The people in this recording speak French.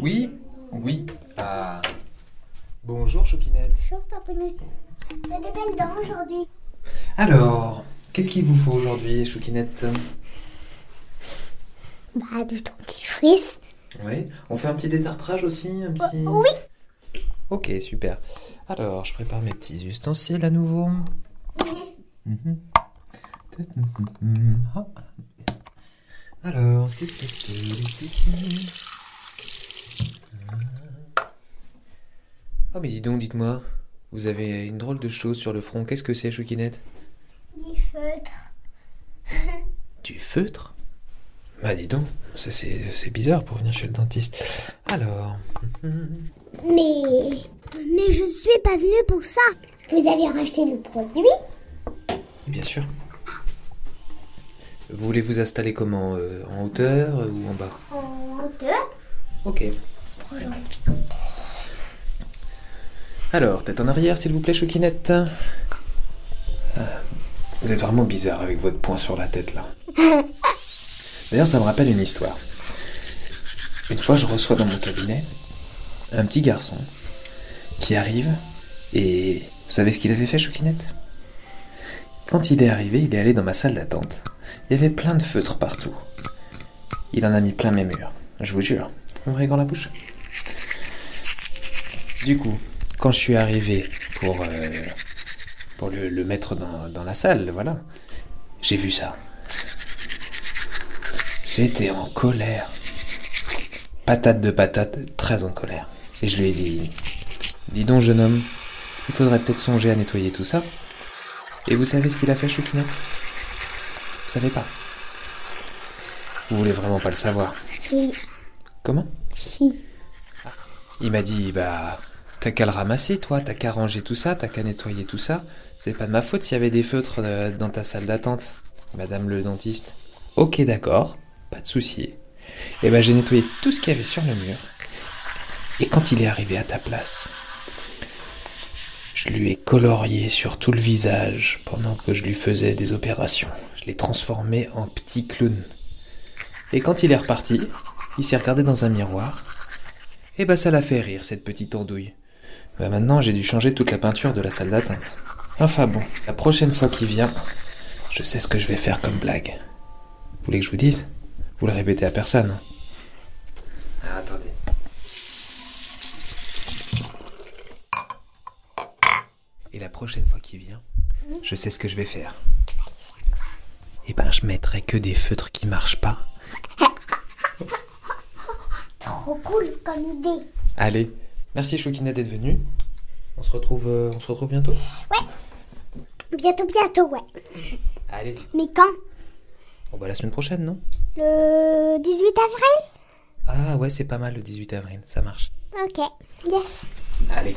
Oui Oui. Ah. Bonjour Choquinette. Bonjour Papounette. J'ai des belles dents aujourd'hui. Alors, qu'est-ce qu'il vous faut aujourd'hui, Choquinette Bah du dentifrice. Oui. On fait un petit détartrage aussi un petit... Oui. Ok, super. Alors, je prépare mes petits ustensiles à nouveau. Mhm. Ah. Alors. Ah, mais dis donc, dites-moi. Vous avez une drôle de chose sur le front. Qu'est-ce que c'est, Choquinette Du feutre. Du feutre? Bah, dis donc. C'est c'est bizarre pour venir chez le dentiste. Alors. Mais. Mais je suis pas venue pour ça. Vous avez racheté le produit? Bien sûr. Vous voulez vous installer comment euh, En hauteur ou en bas? En hauteur. Ok. Alors, tête en arrière, s'il vous plaît, Choquinette. Ah, Vous êtes vraiment bizarre avec votre poing sur la tête, là. D'ailleurs, ça me rappelle une histoire. Une fois, je reçois dans mon cabinet un petit garçon qui arrive et vous savez ce qu'il avait fait, Choquinette Quand il est arrivé, il est allé dans ma salle d'attente. Il y avait plein de feutres partout. Il en a mis plein mes murs. Je vous jure. Ouvrez grand la bouche. Du coup, quand je suis arrivé pour, euh, le, mettre dans la salle, voilà, j'ai vu ça. J'étais en colère. Patate de patate, très en colère. Et je lui ai dit Dis donc, jeune homme, il faudrait peut-être songer à nettoyer tout ça. Et vous savez ce qu'il a fait, Choukina Vous savez pas? Vous voulez vraiment pas le savoir? Oui. Comment? Si. Il m'a dit Bah, t'as qu'à le ramasser, toi, t'as qu'à ranger tout ça, t'as qu'à nettoyer tout ça. C'est pas de ma faute s'il y avait des feutres euh, dans ta salle d'attente, madame le dentiste. Ok, d'accord, pas de souci. Et ben, j'ai nettoyé tout ce qu'il y avait sur le mur. Et quand il est arrivé à ta place, je lui ai colorié sur tout le visage pendant que je lui faisais des opérations. Je l'ai transformé en petit clown. Et quand il est reparti, il s'est regardé dans un miroir. Et bah ça l'a fait rire, cette petite andouille. Bah maintenant, j'ai dû changer toute la peinture de la salle d'attente. Enfin bon, la prochaine fois qu'il vient, je sais ce que je vais faire comme blague. Vous voulez que je vous dise? Vous le répétez à personne. Ah, attendez. Et la prochaine fois qu'il vient, je sais ce que je vais faire. Eh ben, je mettrai que des feutres qui marchent pas. Trop cool comme idée. Allez, merci Choukina d'être venue. On se retrouve, euh, on se retrouve bientôt. Bientôt, bientôt, ouais. Allez. Mais quand? Bon bah la semaine prochaine, non? Le 18 avril? Ah ouais, c'est pas mal le 18 avril, ça marche. Ok. Yes. Allez.